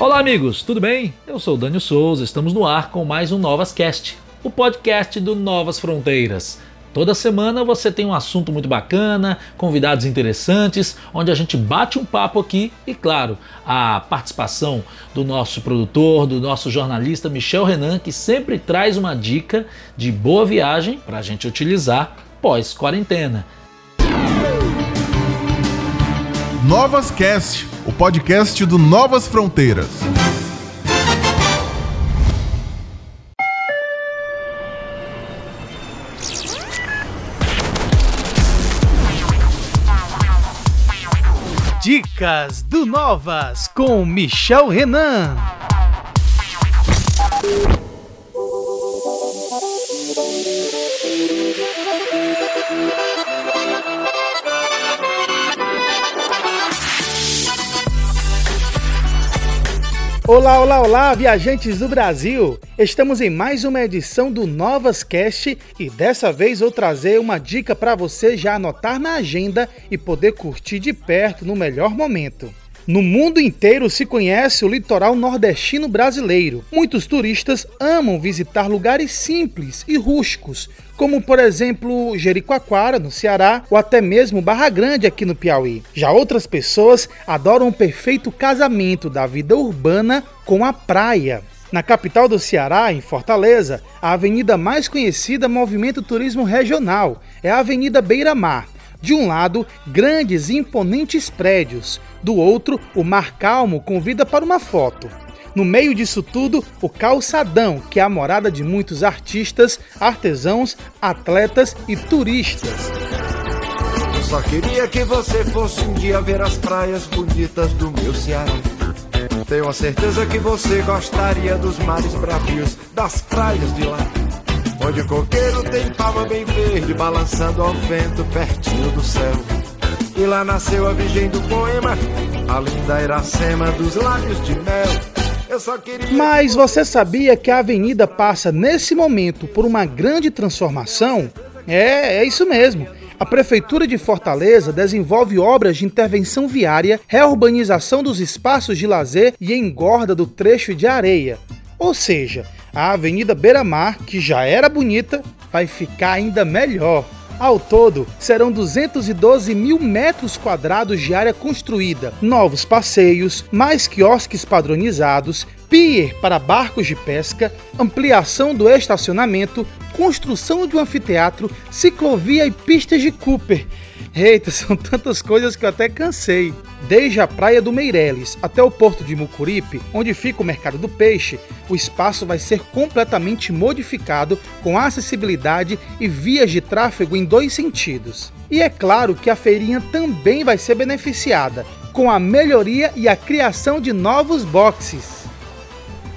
Olá, amigos, tudo bem? Eu sou Daniel Souza, estamos no ar com mais um Novas Cast, o podcast do Novas Fronteiras. Toda semana você tem um assunto muito bacana, convidados interessantes, onde a gente bate um papo aqui e, claro, a participação do nosso produtor, do nosso jornalista Michel Renan, que sempre traz uma dica de boa viagem para a gente utilizar pós-quarentena. Novas Cast, podcast do Novas Fronteiras. Dicas do Novas com Michel Renan. Olá, olá, olá, viajantes do Brasil! Estamos em mais uma edição do Novas Cast e dessa vez vou trazer uma dica para você já anotar na agenda e poder curtir de perto no melhor momento. No mundo inteiro se conhece o litoral nordestino brasileiro. Muitos turistas amam visitar lugares simples e rústicos, como por exemplo Jericoacoara, no Ceará, ou até mesmo Barra Grande, aqui no Piauí. Já outras pessoas adoram o perfeito casamento da vida urbana com a praia. Na capital do Ceará, em Fortaleza, a avenida mais conhecida movimenta o turismo regional é a Avenida Beira Mar de um lado, grandes e imponentes prédios, do outro, o mar calmo convida para uma foto. No meio disso tudo, o calçadão, que é a morada de muitos artistas, artesãos, atletas e turistas. Só queria que você fosse um dia ver as praias bonitas do meu Ceará. Tenho a certeza que você gostaria dos mares bravios, das praias de lá. Onde o coqueiro tem palma bem verde, balançando ao vento pertinho do céu. E lá nasceu a virgem do poema, a linda Iracema dos lábios de mel. Queria... Mas você sabia que a avenida passa nesse momento por uma grande transformação? É, é isso mesmo. A Prefeitura de Fortaleza desenvolve obras de intervenção viária, reurbanização dos espaços de lazer e engorda do trecho de areia. Ou seja, a Avenida Beira Mar, que já era bonita, vai ficar ainda melhor. Ao todo, serão 212 mil metros quadrados de área construída, novos passeios, mais quiosques padronizados, pier para barcos de pesca, ampliação do estacionamento, construção de um anfiteatro, ciclovia e pistas de Cooper. Eita, são tantas coisas que eu até cansei. Desde a praia do Meireles até o porto de Mucuripe, onde fica o mercado do peixe, o espaço vai ser completamente modificado com acessibilidade e vias de tráfego em dois sentidos. E é claro que a feirinha também vai ser beneficiada, com a melhoria e a criação de novos boxes.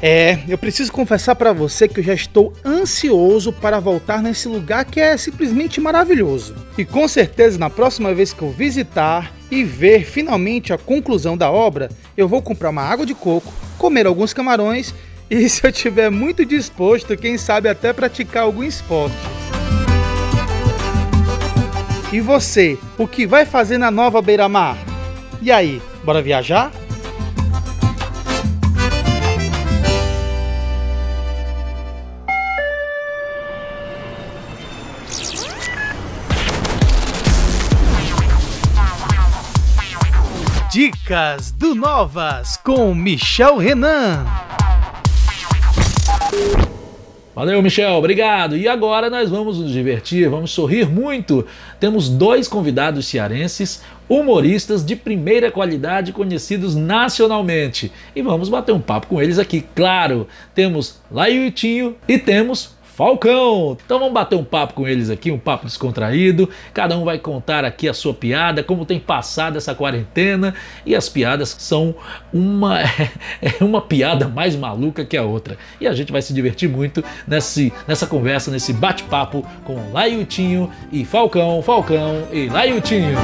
É, eu preciso confessar para você que eu já estou ansioso para voltar nesse lugar que é simplesmente maravilhoso. E com certeza na próxima vez que eu visitar e ver finalmente a conclusão da obra, eu vou comprar uma água de coco, comer alguns camarões e se eu tiver muito disposto, quem sabe até praticar algum esporte. E você, o que vai fazer na nova beira-mar? E aí, bora viajar? Dicas do Novas com Michel Renan. Valeu, Michel, obrigado. E agora nós vamos nos divertir, vamos sorrir muito. Temos dois convidados cearenses, humoristas de primeira qualidade, conhecidos nacionalmente. E vamos bater um papo com eles aqui, claro. Temos Laiutinho e temos Falcão. Então vamos bater um papo com eles aqui, um papo descontraído. Cada um vai contar aqui a sua piada, como tem passado essa quarentena. E as piadas são uma, é uma piada mais maluca que a outra. E a gente vai se divertir muito nesse, nessa conversa, nesse bate-papo com Laiutinho e Falcão, Falcão e Laiutinho.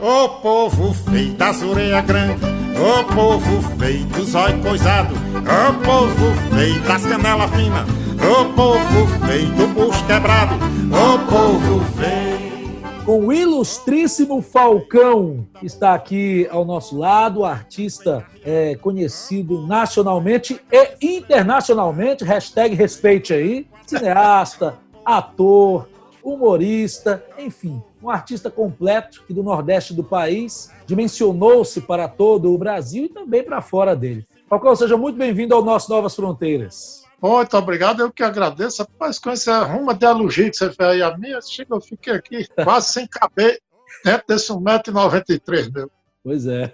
O povo feito das orelhas grandes o povo feio do zóio coisado, o povo feio das canelas finas, o povo feio do bucho quebrado, o povo feio. com o ilustríssimo Falcão, está aqui ao nosso lado, artista é, conhecido nacionalmente e internacionalmente, hashtag respeite aí, cineasta, ator, humorista, enfim, um artista completo que do Nordeste do país dimensionou-se para todo o Brasil e também para fora dele. Falcão, seja muito bem-vindo ao nosso Novas Fronteiras. Muito obrigado, eu que agradeço. Rapaz, com essa ruma de elogio que você fez aí a mim, eu fiquei aqui quase sem caber dentro desse 1,93m meu. Pois é.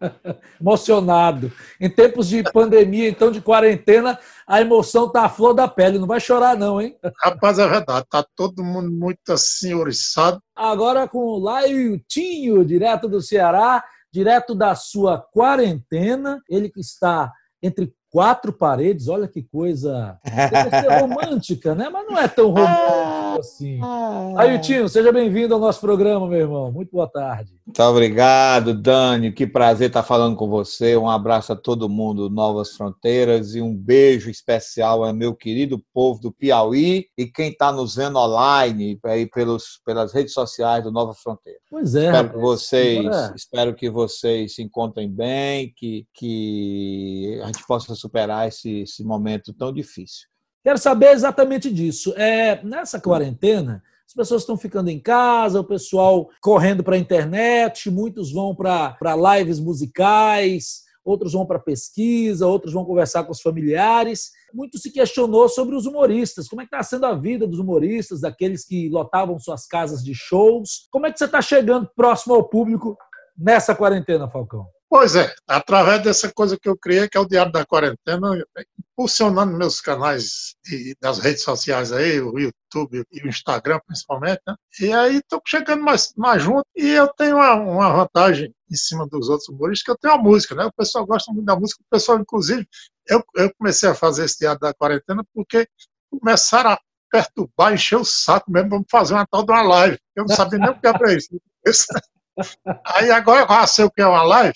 Emocionado. Em tempos de pandemia, então, de quarentena, a emoção tá à flor da pele. Não vai chorar, não, hein? Rapaz, é verdade. Tá todo mundo muito assim, oriçado. Agora com o Lailtinho, direto do Ceará, direto da sua quarentena. Ele que está entre quatro paredes, olha que coisa romântica, né? Mas não é tão romântico assim. Ailtinho, seja bem-vindo ao nosso programa, meu irmão. Muito boa tarde. Muito obrigado, Dani. Que prazer estar falando com você. Um abraço a todo mundo, Novas Fronteiras, e um beijo especial ao meu querido povo do Piauí e quem está nos vendo online aí pelos, pelas redes sociais do Nova Fronteira. Pois é. Espero que vocês, é. espero que vocês se encontrem bem, que, que a gente possa superar esse, esse momento tão difícil. Quero saber exatamente disso. É, nessa quarentena, as pessoas estão ficando em casa, o pessoal correndo para a internet, muitos vão para lives musicais, outros vão para pesquisa, outros vão conversar com os familiares. Muito se questionou sobre os humoristas. Como é que está sendo a vida dos humoristas, daqueles que lotavam suas casas de shows? Como é que você está chegando próximo ao público nessa quarentena, Falcão? Pois é, através dessa coisa que eu criei, que é o Diário da Quarentena, impulsionando meus canais de, das redes sociais aí, o YouTube e o Instagram principalmente, né? E aí estou chegando mais, mais junto e eu tenho uma, uma, vantagem em cima dos outros humoristas, que eu tenho a música, né? O pessoal gosta muito da música, o pessoal, inclusive, eu, eu comecei a fazer esse Diário da Quarentena porque começaram a perturbar, encher o saco mesmo, vamos fazer uma tal de uma live. Eu não sabia nem o que era isso. Aí agora eu sei o que é uma live,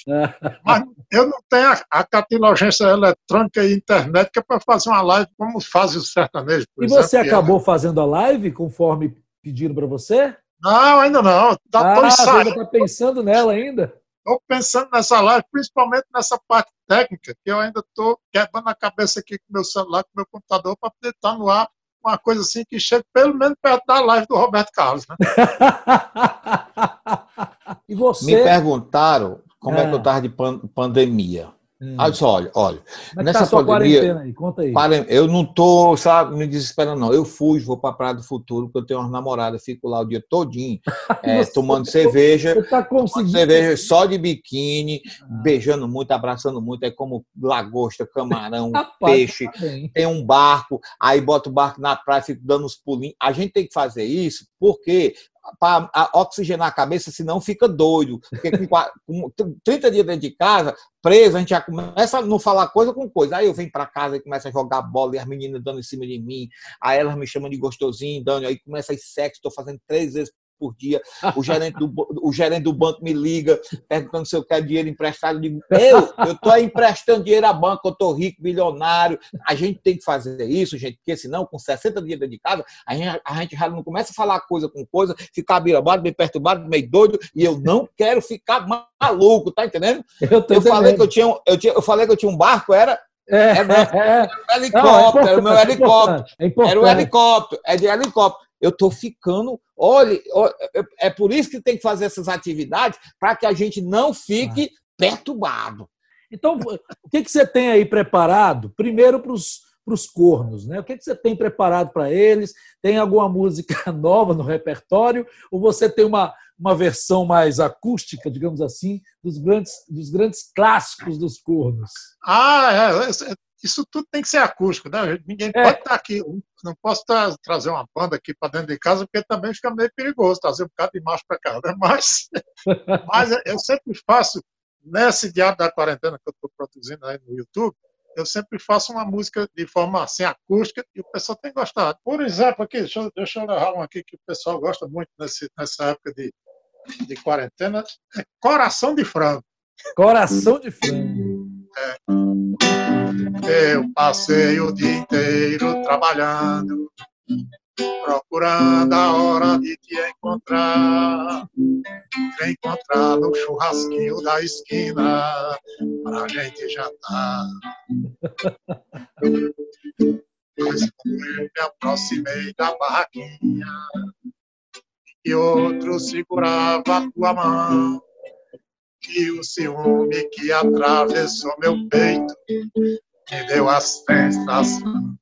mas eu não tenho a, a catilogência eletrônica e internet que é para fazer uma live como faz o sertanejo. E exemplo, você acabou fazendo a live conforme pediram para você? Não, ainda não. Tá, ah, você ainda está pensando nela ainda? Estou pensando nessa live, principalmente nessa parte técnica, que eu ainda estou quebrando a cabeça aqui com meu celular, com meu computador, para poder estar no ar uma coisa assim que chega pelo menos perto da live do Roberto Carlos. Né? e você? Me perguntaram como é, é que eu estava de pandemia. Hum. Aí eu olha, olha, Como é nessa tá pandemia, aí? Conta aí. eu não tô, sabe, me desesperando não. Eu fui, vou para a Praia do Futuro, porque eu tenho uma namorada, fico lá o dia todinho, é, tomando cerveja, tá tomando cerveja só de biquíni, ah. beijando muito, abraçando muito, é como lagosta, camarão, Rapaz, peixe, tá tem um barco, aí bota o barco na praia, fico dando uns pulinhos. A gente tem que fazer isso porque para oxigenar a cabeça, senão fica doido. Porque com, com 30 dias dentro de casa, preso, a gente já começa a não falar coisa com coisa. Aí eu venho para casa e começo a jogar bola e as meninas dando em cima de mim. Aí elas me chamam de gostosinho, dando. Aí começa a sexo, estou fazendo três vezes por dia. O gerente do, o gerente do banco me liga perguntando se eu quero dinheiro emprestado. Eu digo, eu, estou emprestando dinheiro à banca, eu estou rico, milionário. A gente tem que fazer isso, gente, porque senão, com 60 dias dentro de casa, a gente, a gente já não começa a falar coisa com coisa, ficar birabado, meio perturbado, meio doido, e eu não quero ficar maluco, tá entendendo? Eu, eu falei que eu tinha, eu tinha, eu falei que eu tinha um barco, era é, é, é, é, helicóptero, não, é meu helicóptero. É era o helicóptero, é de helicóptero eu estou ficando. Olha, é por isso que tem que fazer essas atividades para que a gente não fique perturbado. Então, o que, que você tem aí preparado? Primeiro para os cornos, né? O que, que você tem preparado para eles? Tem alguma música nova no repertório? Ou você tem uma, uma versão mais acústica, digamos assim, dos grandes, dos grandes clássicos dos cornos? Ah, é, isso tudo tem que ser acústico, né? Ninguém é. pode estar aqui. Não posso tra trazer uma banda aqui para dentro de casa, porque também fica meio perigoso trazer um bocado de macho para cá. Né? Mas, mas eu sempre faço, nesse Diário da Quarentena que eu estou produzindo aí no YouTube, eu sempre faço uma música de forma assim, acústica e o pessoal tem gostado. Por exemplo, aqui, deixa eu, deixa eu levar um aqui que o pessoal gosta muito nesse, nessa época de, de quarentena: é Coração de Frango. Coração de Frango. É. Eu passei o dia inteiro trabalhando procurando a hora de te encontrar. Te encontrar no churrasquinho da esquina, pra gente jantar. Mas eu me aproximei da barraquinha, e outro segurava a tua mão, e o ciúme que atravessou meu peito me deu as sensações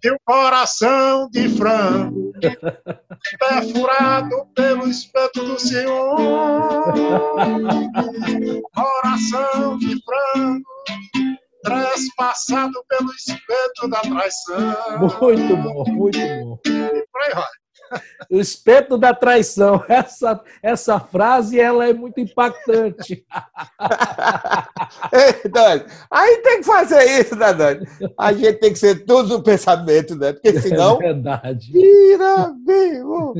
teu coração de frango, perfurado pelo espeto do Senhor. Coração de frango, trespassado pelo espeto da traição. Muito bom, muito bom. E por aí vai. O espeto da traição. Essa, essa frase ela é muito impactante. Ei, Dani, aí tem que fazer isso, né, Dani? A gente tem que ser tudo no pensamento, né? Porque senão. É verdade. Vira vivo.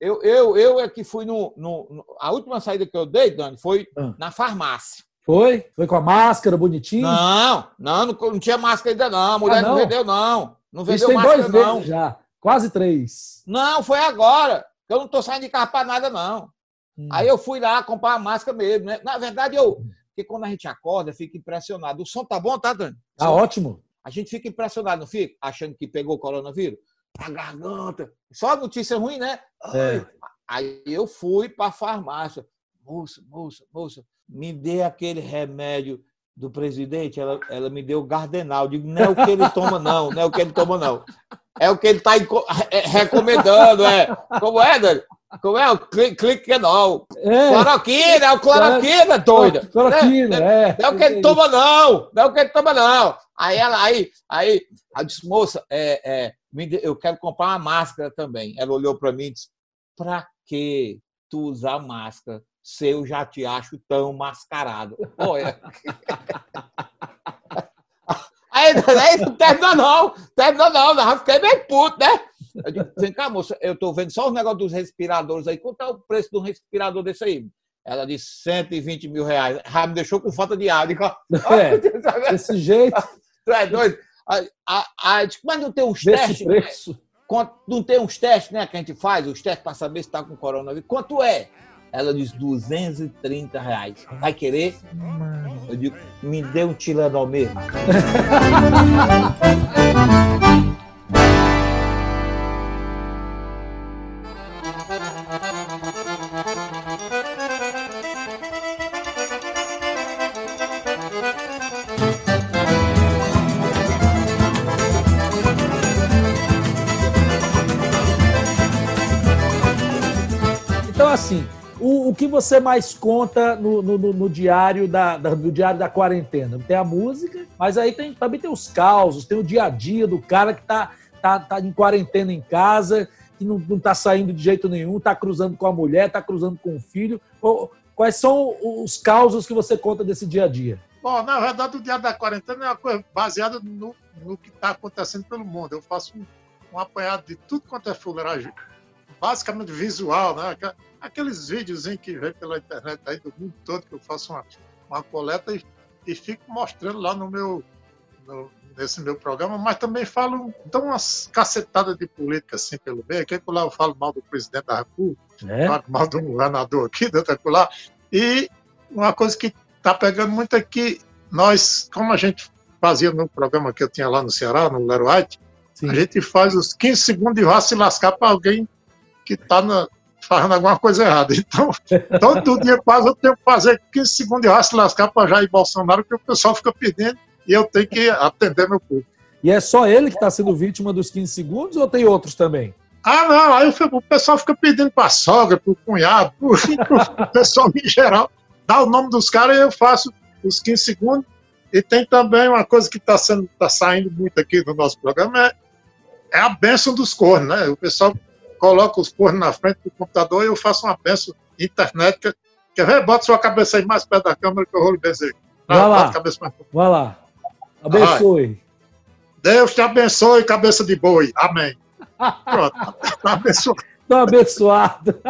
Eu, eu, eu é que fui no, no, A última saída que eu dei, Dani, foi Ah. na farmácia. Foi? Foi com a máscara bonitinho? Não, não, não, não tinha máscara ainda, não. A mulher Ah, não? não? vendeu, não. Não Isso vendeu tem máscara, dois não. já. Quase três. Não, foi agora. Eu não tô saindo de carro pra nada, não. Hum. Aí eu fui lá comprar a máscara mesmo, né? Na verdade, eu. Porque quando a gente acorda, fica impressionado. O som tá bom, tá, Dani? Tá Som- ótimo. A gente fica impressionado, não fica? Achando que pegou o coronavírus? A garganta. Só notícia ruim, né? É. Aí eu fui para a farmácia. Moça, moça, moça, me dê aquele remédio do presidente. Ela, ela me deu Gardenal. Eu digo, não é o que ele toma, não. Não é o que ele toma, não. É o que ele está recomendando, é. Como é, Dani? Como é? O cli- cliquenol. É. Cloroquina, é o cloroquina, doida. Cloroquina, é. Não é o que ele toma, não. Não é o que ele toma, não. Aí ela, aí, aí, ela disse, moça, é, é, eu quero comprar uma máscara também. Ela olhou para mim e disse, pra que tu usar máscara se eu já te acho tão mascarado? Olha. Aí, aí não terminou, não. Terminou, não. Eu fiquei bem puto, né? Eu digo, vem cá, moça, eu tô vendo só os negócios dos respiradores aí. Quanto é o preço de um respirador desse aí? Ela disse 120 mil reais. Já me deixou com falta de ar. Digo, É, desse jeito, Tu é doido? A, a, a, diz, mas não tem uns desse testes? né? preço. Quanto- Não tem uns testes né, que a gente faz, os testes para saber se está com coronavírus. Quanto é? Ela diz 230 reais. Vai querer? Eu digo, me dê um Tilenol mesmo. você mais conta no, no- no- diário da, da- no diário da quarentena? Tem a música, mas aí tem- também tem os causos, tem o dia a dia do cara que tá, tá, tá em quarentena em casa, que não, não tá saindo de jeito nenhum, tá cruzando com a mulher, tá cruzando com o filho. Quais são os causos que você conta desse dia a dia? Bom, na verdade, o Diário da Quarentena é uma coisa baseada no, no que está acontecendo pelo mundo. Eu faço um, um apanhado de tudo quanto é fuleiragem, basicamente visual, né? Aqueles vídeos que vem pela internet aí do mundo todo, que eu faço uma, uma coleta e, e fico mostrando lá no meu, no- nesse meu programa, mas também falo, dou umas cacetadas de política assim pelo meio, que lá eu falo mal do presidente da República, Né? falo mal do governador aqui, do outro lá. E uma coisa que está pegando muito é que nós, como a gente fazia no programa que eu tinha lá no Ceará, no Lero White, Sim. a gente faz os 15 segundos de vá se lascar para alguém que está fazendo alguma coisa errada. Então, todo dia quase eu tenho que fazer 15 segundos de se lascar para Jair Bolsonaro, que o pessoal fica pedindo e eu tenho que atender meu público. E é só ele que está sendo vítima dos 15 segundos ou tem outros também? Ah, não, aí o pessoal fica pedindo para a sogra, para o cunhado, para o pessoal em geral, dá o nome dos caras e eu faço os 15 segundos. E tem também uma coisa que está tá saindo muito aqui no nosso programa, é, é a benção dos cornos, né? O pessoal coloca os cornos na frente do computador e eu faço uma benção internet. Quer, quer ver? Bota sua cabeça aí mais perto da câmera que eu vou lhe benzer. Vai lá. bota a cabeça mais perto. Vai lá. Abençoe. Deus te abençoe, cabeça de boi. Amém. Pronto, tá abençoado. Tô abençoado.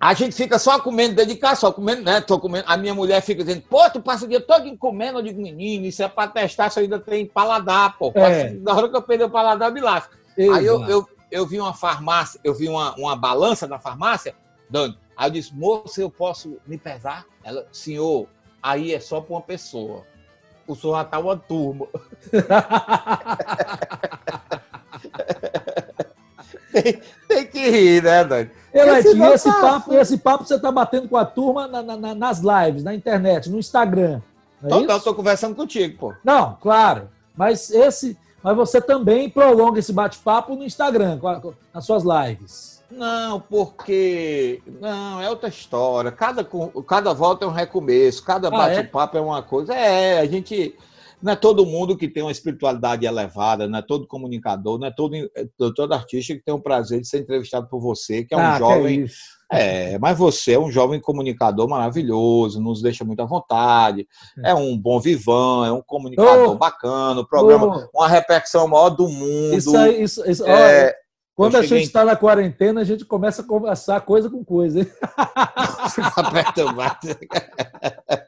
A gente fica só comendo, dedicar só comendo, né? Tô comendo. A minha mulher fica dizendo, pô, tu passa o dia todo comendo. Eu digo, menino, isso é pra testar se eu ainda tem paladar, pô. É. Na hora que eu perder o paladar, me lasca. Aí eu, eu, eu vi uma farmácia, eu vi uma, uma balança na farmácia, Dani. Aí eu disse, moça, eu posso me pesar? Ela, senhor, aí é só para uma pessoa. O senhor já tá uma turma. tem, tem, que rir, né, Dani? Esse, tá... papo, esse papo você tá batendo com a turma na, na, nas lives, na internet, no Instagram. Não, é então, eu tô conversando contigo, pô. Não, claro. Mas esse. Mas você também prolonga esse bate-papo no Instagram, nas suas lives. Não, porque. Não, é outra história. Cada, cada volta é um recomeço, cada ah, bate-papo é? é uma coisa. É, a gente. Não é todo mundo que tem uma espiritualidade elevada, não é todo comunicador, não é todo, é todo artista que tem o prazer de ser entrevistado por você, que é um ah, jovem. É, é, mas você é um jovem comunicador maravilhoso, nos deixa muito à vontade, é, é um bom vivan, é um comunicador oh, bacana, o programa, oh, uma repercussão maior do mundo. Isso aí, isso, isso, é, quando a gente está na quarentena, a gente começa a conversar coisa com coisa.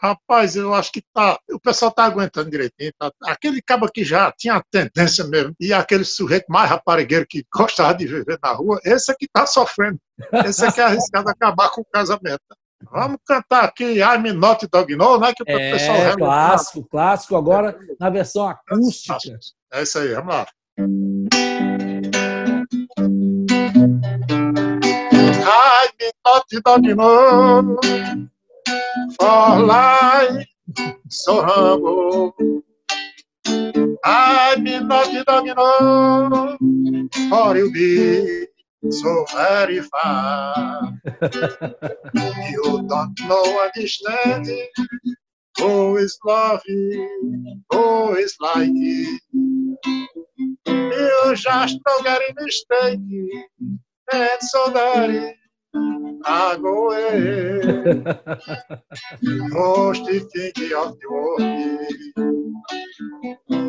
Rapaz, eu acho que tá, o pessoal está aguentando direitinho. Tá, aquele cabo que já tinha a tendência mesmo, e aquele sujeito mais raparigueiro que gostava de viver na rua, esse é que está sofrendo. Esse é que é arriscado acabar com o casamento. Vamos cantar aqui I'm Not Dog No, né? Que o é, pessoal clássico, clássico, agora na versão acústica. É isso aí, vamos lá. I'm not dog no, for life so humble. I'm not dog no, for you be so very far. you don't know understanding who is loving, who is liking. You just don't get a mistake, and so that I go away. Most thinking of the world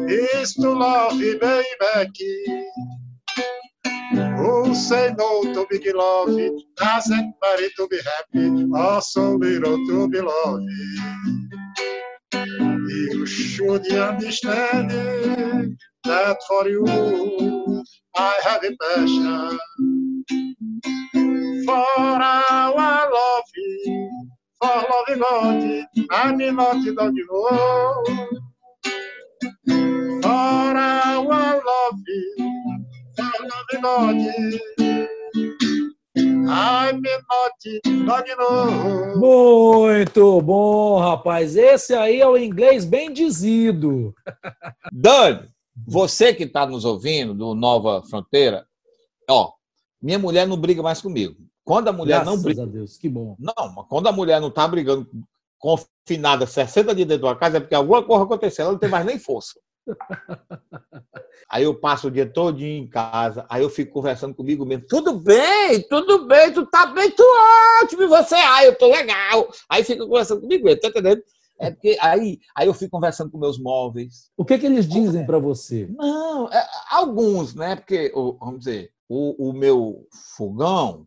is to love you, baby. Who say no to big love? Doesn't matter to be happy, or so little to be loved. You should understand that for you I have a passion for our love, for loving God. I'm not dog, you know. For our love, for loving God. Muito bom, rapaz. Esse aí é o inglês bem dizido. Dan, você que está nos ouvindo do Nova Fronteira, ó, minha mulher não briga mais comigo. Quando a mulher Graças não briga. a Deus, que bom. Não, mas quando a mulher não está brigando confinada 60 dias dentro da casa, é porque alguma coisa aconteceu, ela não tem mais nem força. Aí eu passo o dia todo em casa, aí eu fico conversando comigo mesmo. Tudo bem, tudo bem, tu tá bem, tu ótimo, e você? Ah, eu tô legal. Aí fica conversando comigo mesmo, tá entendendo? É porque aí, aí eu fico conversando com meus móveis. O que, que eles dizem para você? Não, é, alguns, né? Porque, vamos dizer, o, o meu fogão,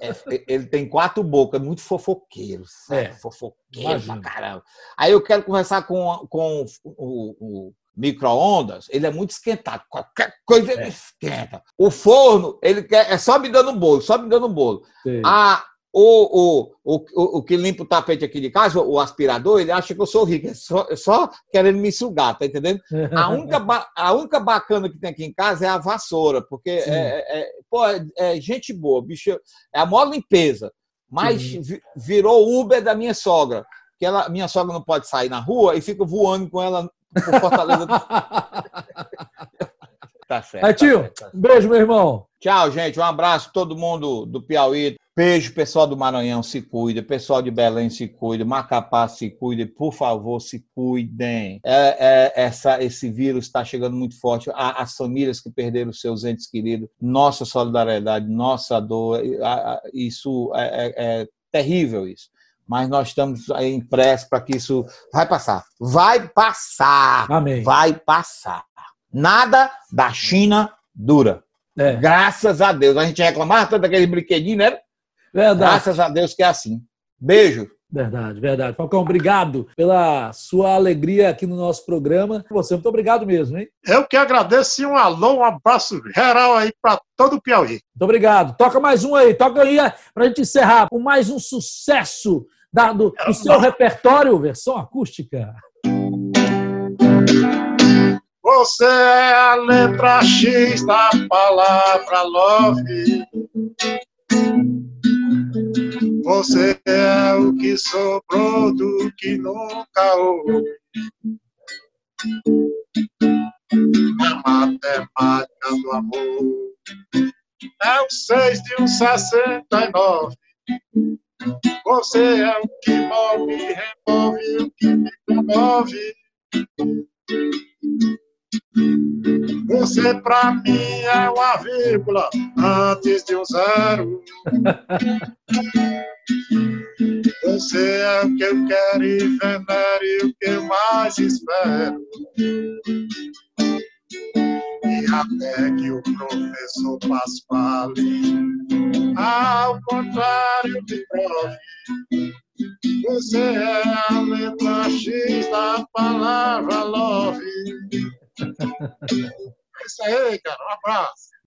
é, ele tem quatro bocas, muito fofoqueiro, sabe? É, fofoqueiro imagina. pra caramba. Aí eu quero conversar com, com o, o micro-ondas, ele é muito esquentado. Qualquer coisa ele é. esquenta. O forno, ele quer, é só me dando um bolo, só me dando um bolo. A, o, o, o, o que limpa o tapete aqui de casa, o aspirador, ele acha que eu sou rico, é só, é só querendo me sugar, tá entendendo? A única, a única bacana que tem aqui em casa é a vassoura, porque é, é, é, pô, é, é, gente boa, bicho, é a maior limpeza. Mas Sim. virou Uber da minha sogra, que ela, minha sogra não pode sair na rua e fica voando com ela por Fortaleza. tá certo. Aí, tio, tá certo, tá certo. um beijo, meu irmão. Tchau, gente. Um abraço todo mundo do Piauí. Beijo, pessoal do Maranhão, se cuida. Pessoal de Belém, se cuida. Macapá, se cuide. Por favor, se cuidem. É, é, essa, esse vírus está chegando muito forte. As famílias que perderam seus entes queridos, nossa solidariedade, nossa dor. Isso é, é, é terrível, isso mas nós estamos em pressa para que isso vai passar. Vai passar. Amém. Vai passar. Nada da China dura. É. Graças a Deus. A gente reclamava tanto daquele brinquedinho, né? Verdade. Graças a Deus que é assim. Beijo. Verdade, verdade. Falcão, obrigado pela sua alegria aqui no nosso programa. Você, muito obrigado mesmo, hein? Eu que agradeço e um alô, um abraço geral aí para todo o Piauí. Muito obrigado. Toca mais um aí, toca aí para a gente encerrar com mais um sucesso da, do, do seu repertório, versão acústica. Você é a letra X da palavra love. Você é o que sobrou do que nunca houve. Na matemática do amor. É o seis de um sessenta e nove. Você é o que move, remove, o que me comove. Você pra mim é uma vírgula antes de um zero. Você é o que eu quero e venero e o que eu mais espero. E até que o professor Pasquale, ao contrário, me prove. Você é a letra X da palavra love. É isso aí, cara. Um abraço.